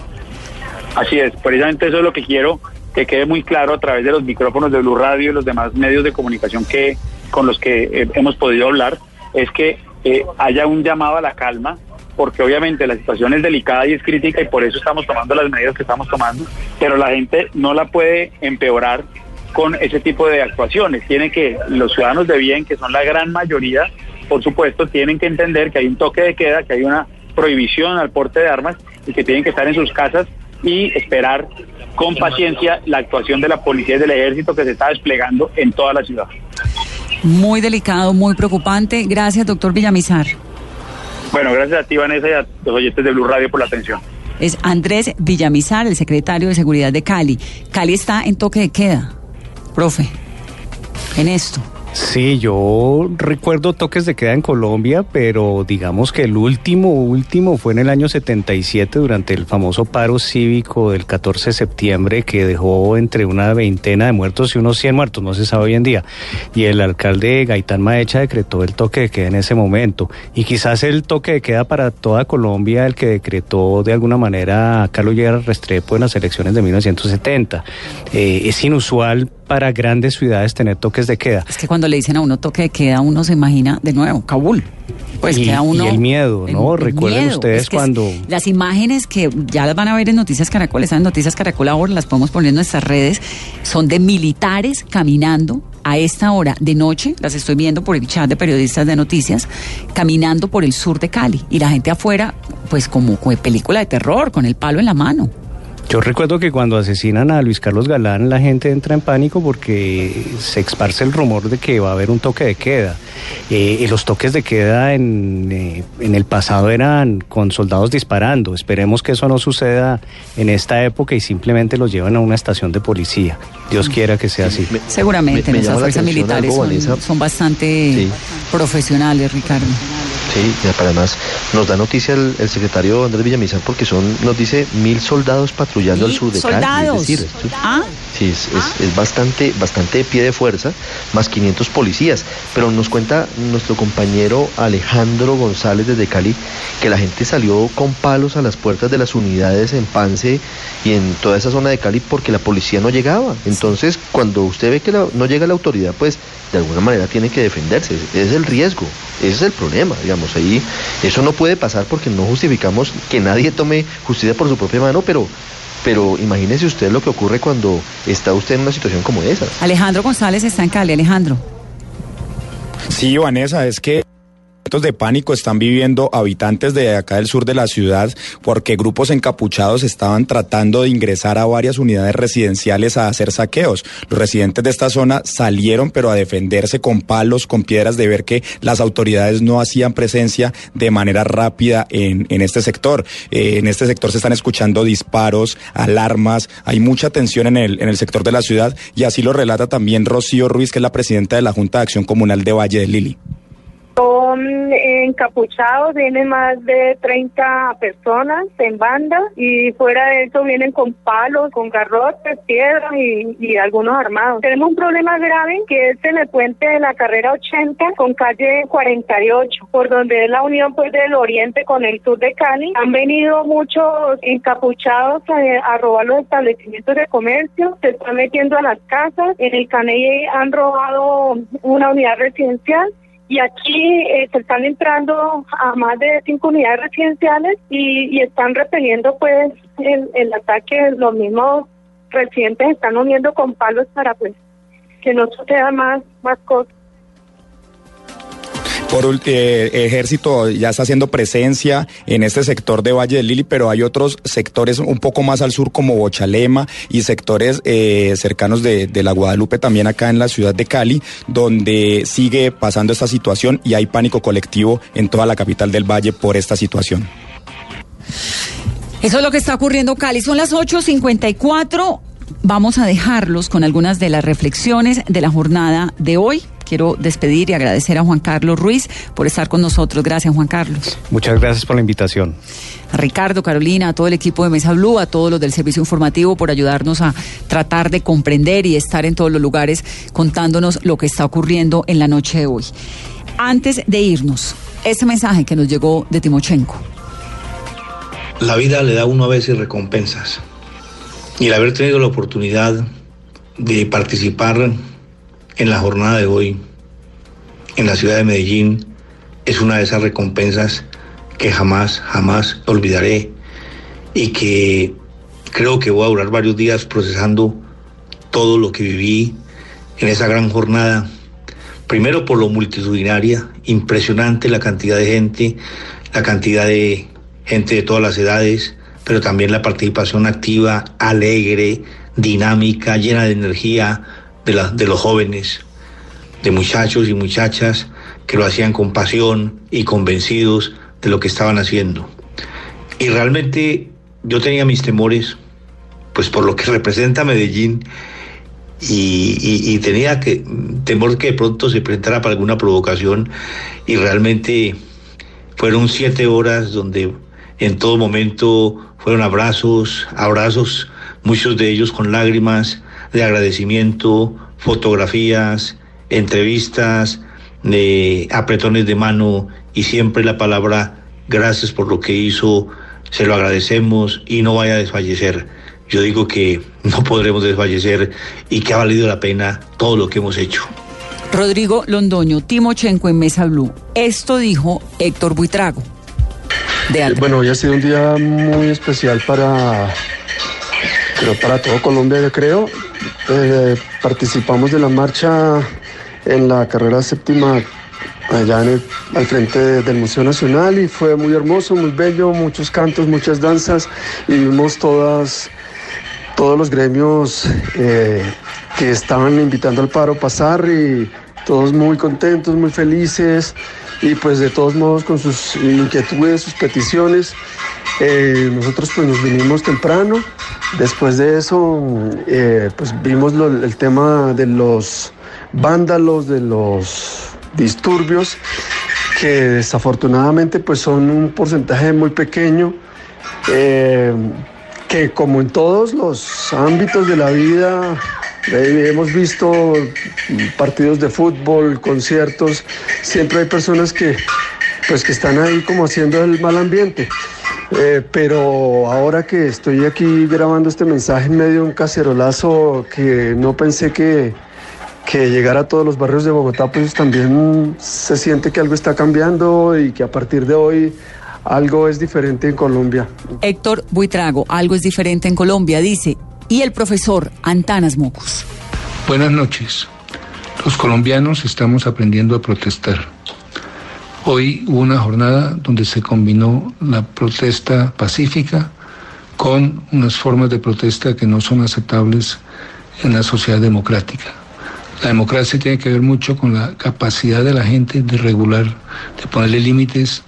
Así es, precisamente eso es lo que quiero que quede muy claro a través de los micrófonos de Blue Radio y los demás medios de comunicación que con los que eh, hemos podido hablar, es que eh, haya un llamado a la calma, porque obviamente la situación es delicada y es crítica y por eso estamos tomando las medidas que estamos tomando, pero la gente no la puede empeorar con ese tipo de actuaciones. Tiene que, los ciudadanos de bien, que son la gran mayoría, por supuesto, tienen que entender que hay un toque de queda, que hay una prohibición al porte de armas y que tienen que estar en sus casas y esperar con paciencia la actuación de la policía y del ejército que se está desplegando en toda la ciudad. Muy delicado, muy preocupante. Gracias, doctor Villamizar. Bueno, gracias a ti, Vanessa, y a los oyentes de Blue Radio por la atención. Es Andrés Villamizar, el secretario de Seguridad de Cali. Cali está en toque de queda, profe, en esto. Sí, yo recuerdo toques de queda en Colombia, pero digamos que el último, último fue en el año 77 durante el famoso paro cívico del 14 de septiembre que dejó entre una veintena de muertos y unos 100 muertos, no se sabe hoy en día. Y el alcalde Gaitán Maecha decretó el toque de queda en ese momento. Y quizás el toque de queda para toda Colombia, el que decretó de alguna manera Carlos Llera Restrepo en las elecciones de 1970. Eh, es inusual para grandes ciudades tener toques de queda. Es que cuando le dicen a uno toque de queda, uno se imagina de nuevo Kabul. Pues y, queda uno. Y el miedo, ¿no? Recuerden ustedes cuando. Las imágenes que ya las van a ver en Noticias Caracol, están en Noticias Caracol ahora, las podemos poner en nuestras redes, son de militares caminando a esta hora de noche, las estoy viendo por el chat de periodistas de noticias, caminando por el sur de Cali y la gente afuera, pues como, como película de terror, con el palo en la mano. Yo recuerdo que cuando asesinan a Luis Carlos Galán la gente entra en pánico porque se esparce el rumor de que va a haber un toque de queda. Eh, los toques de queda en, eh, en, el pasado eran con soldados disparando. Esperemos que eso no suceda en esta época y simplemente los llevan a una estación de policía. Dios quiera que sea así. Seguramente, nuestras fuerzas militares son, bastante profesionales, Ricardo. Sí, además nos da noticia el, secretario Andrés Villamizar porque son, nos dice mil soldados patrullando al sur de soldados? Cali. Es decir, ¿Ah? Sí, es, es, bastante, bastante de pie de fuerza, más 500 policías. Pero nos cuenta nuestro compañero Alejandro González desde Cali que la gente salió con palos a las puertas de las unidades en Pance y en toda esa zona de Cali porque la policía no llegaba. Entonces, cuando usted ve que no llega la autoridad, pues de alguna manera tiene que defenderse. Es el riesgo, ese es el problema, digamos. Ahí eso no puede pasar porque no justificamos que nadie tome justicia por su propia mano, pero pero imagínese usted lo que ocurre cuando está usted en una situación como esa. Alejandro González está en Cali. Alejandro. Sí, Vanessa, es que de pánico están viviendo habitantes de acá del sur de la ciudad porque grupos encapuchados estaban tratando de ingresar a varias unidades residenciales a hacer saqueos. Los residentes de esta zona salieron pero a defenderse con palos, con piedras de ver que las autoridades no hacían presencia de manera rápida en, en este sector. Eh, en este sector se están escuchando disparos, alarmas, hay mucha tensión en el, en el sector de la ciudad y así lo relata también Rocío Ruiz, que es la presidenta de la Junta de Acción Comunal de Valle de Lili Son encapuchados, vienen más de 30 personas en banda y fuera de eso vienen con palos, con garrotes, piedras y, algunos armados. Tenemos un problema grave que es en el puente de la carrera 80 con calle 48, por donde es la unión pues del oriente con el sur de Cali. Han venido muchos encapuchados a robar los establecimientos de comercio, se están metiendo a las casas. En el Caney han robado una unidad residencial y aquí eh, se están entrando a más de cinco unidades residenciales y, y están repeliendo pues el, el ataque. Los mismos residentes están uniendo con palos para pues que no suceda más, más cosas. Por eh, ejército ya está haciendo presencia en este sector de Valle del Lili, pero hay otros sectores un poco más al sur como Bochalema y sectores eh, cercanos de, de, la Guadalupe también acá en la ciudad de Cali, donde sigue pasando esta situación y hay pánico colectivo en toda la capital del Valle por esta situación. Eso es lo que está ocurriendo Cali. Son las 8.54. Vamos a dejarlos con algunas de las reflexiones de la jornada de hoy quiero despedir y agradecer a Juan Carlos Ruiz por estar con nosotros. Gracias, Juan Carlos. Muchas gracias por la invitación. A Ricardo, Carolina, a todo el equipo de Mesa Blue, a todos los del servicio informativo por ayudarnos a tratar de comprender y estar en todos los lugares contándonos lo que está ocurriendo en la noche de hoy. Antes de irnos, ese mensaje que nos llegó de Timochenko. La vida le da a uno a veces recompensas. Y el haber tenido la oportunidad de participar en la jornada de hoy en la ciudad de Medellín es una de esas recompensas que jamás, jamás olvidaré y que creo que voy a durar varios días procesando todo lo que viví en esa gran jornada. Primero por lo multitudinaria, impresionante la cantidad de gente, la cantidad de gente de todas las edades, pero también la participación activa, alegre, dinámica, llena de energía, de, los jóvenes, de muchachos y muchachas que lo hacían con pasión y convencidos de lo que estaban haciendo. Y realmente yo tenía mis temores, pues por lo que representa Medellín, y, y, y, tenía que temor que de pronto se presentara para alguna provocación y realmente fueron siete horas donde en todo momento fueron abrazos, abrazos, muchos de ellos con lágrimas, de agradecimiento, fotografías, entrevistas, de apretones de mano y siempre la palabra gracias por lo que hizo, se lo agradecemos y no vaya a desfallecer. Yo digo que no podremos desfallecer y que ha valido la pena todo lo que hemos hecho. Rodrigo Londoño, Timochenko en Mesa Blue. Esto dijo Héctor Buitrago. De bueno, hoy ha sido un día muy especial para, pero para todo Colombia, yo creo. Eh, participamos de la marcha en la carrera séptima allá al frente del Museo Nacional y fue muy hermoso, muy bello, muchos cantos, muchas danzas y vimos todas, todos los gremios eh, que estaban invitando al paro pasar y todos muy contentos, muy felices y pues de todos modos con sus inquietudes, sus peticiones. Eh, nosotros pues nos vinimos temprano, después de eso eh, pues vimos el tema de los vándalos, de los disturbios, que desafortunadamente pues son un porcentaje muy pequeño, eh, que como en todos los ámbitos de la vida Hemos visto partidos de fútbol, conciertos, siempre hay personas que, pues, que están ahí como haciendo el mal ambiente. Eh, pero ahora que estoy aquí grabando este mensaje en medio de un cacerolazo que no pensé que, que llegara a todos los barrios de Bogotá, pues también se siente que algo está cambiando y que a partir de hoy algo es diferente en Colombia. Héctor Buitrago, algo es diferente en Colombia, dice, y el profesor Antanas Mocus. Buenas noches. Los colombianos estamos aprendiendo a protestar. Hoy hubo una jornada donde se combinó la protesta pacífica con unas formas de protesta que no son aceptables en la sociedad democrática. La democracia tiene que ver mucho con la capacidad de la gente de regular, de ponerle límites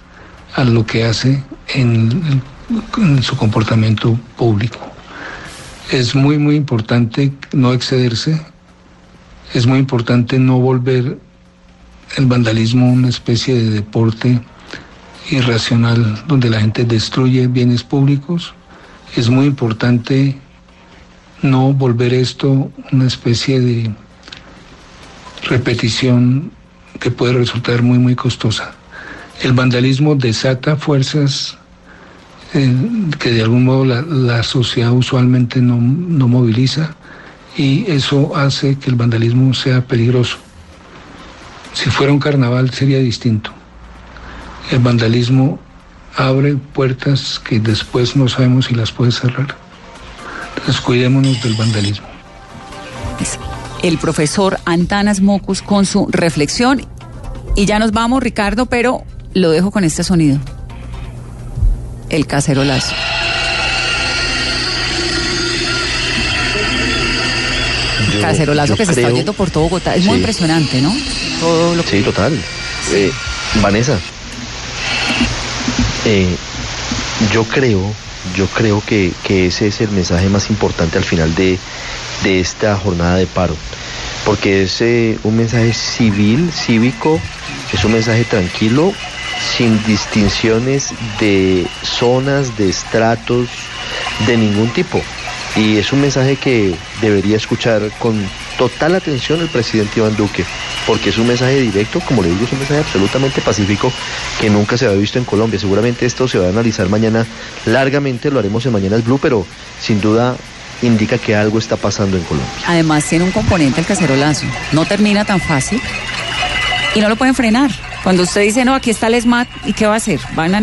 a lo que hace en, su comportamiento público. Es muy, muy importante no excederse, es muy importante no volver el vandalismo una especie de deporte irracional donde la gente destruye bienes públicos. Es muy importante no volver esto una especie de repetición que puede resultar muy, muy costosa. El vandalismo desata fuerzas eh, que de algún modo la, sociedad usualmente no, no moviliza y eso hace que el vandalismo sea peligroso. Si fuera un carnaval sería distinto. El vandalismo abre puertas que después no sabemos si las puede cerrar. Entonces cuidémonos del vandalismo. El profesor Antanas Mocus con su reflexión. Y ya nos vamos, Ricardo, pero lo dejo con este sonido. El cacerolazo. Cacerolazo que se está oyendo por todo Bogotá. Es muy impresionante, ¿no? Todo lo Sí, total. Eh, Vanessa, eh, yo creo, yo creo que, ese es el mensaje más importante al final de, esta jornada de paro, porque es eh, un mensaje civil, cívico, es un mensaje tranquilo, sin distinciones de zonas, de estratos, de ningún tipo. Y es un mensaje que debería escuchar con total atención el presidente Iván Duque, porque es un mensaje directo, como le digo, es un mensaje absolutamente pacífico que nunca se había visto en Colombia. Seguramente esto se va a analizar mañana largamente, lo haremos en Mañanas Blue, pero sin duda indica que algo está pasando en Colombia. Además tiene un componente el cacerolazo, no termina tan fácil y no lo pueden frenar. Cuando usted dice, no, aquí está el SMAT, ¿y qué va a hacer? ¿Van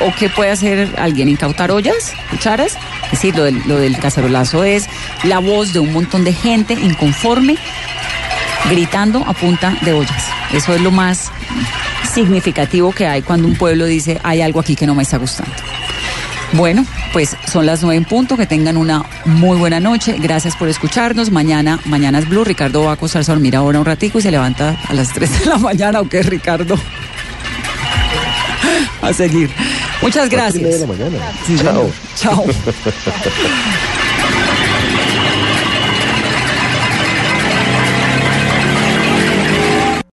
¿O qué puede hacer alguien? ¿Incautar ollas? ¿Cucharas? Es decir, lo del, lo cacerolazo es la voz de un montón de gente inconforme gritando a punta de ollas. Eso es lo más significativo que hay cuando un pueblo dice, hay algo aquí que no me está gustando. Bueno, pues son las nueve en punto. Que tengan una muy buena noche. Gracias por escucharnos. Mañana, mañana es Blue. Ricardo va a acostarse a dormir ahora un ratico y se levanta a las 3 de la mañana. ¿O qué, Ricardo? a seguir. Muchas gracias. De la mañana. Chao. Chao.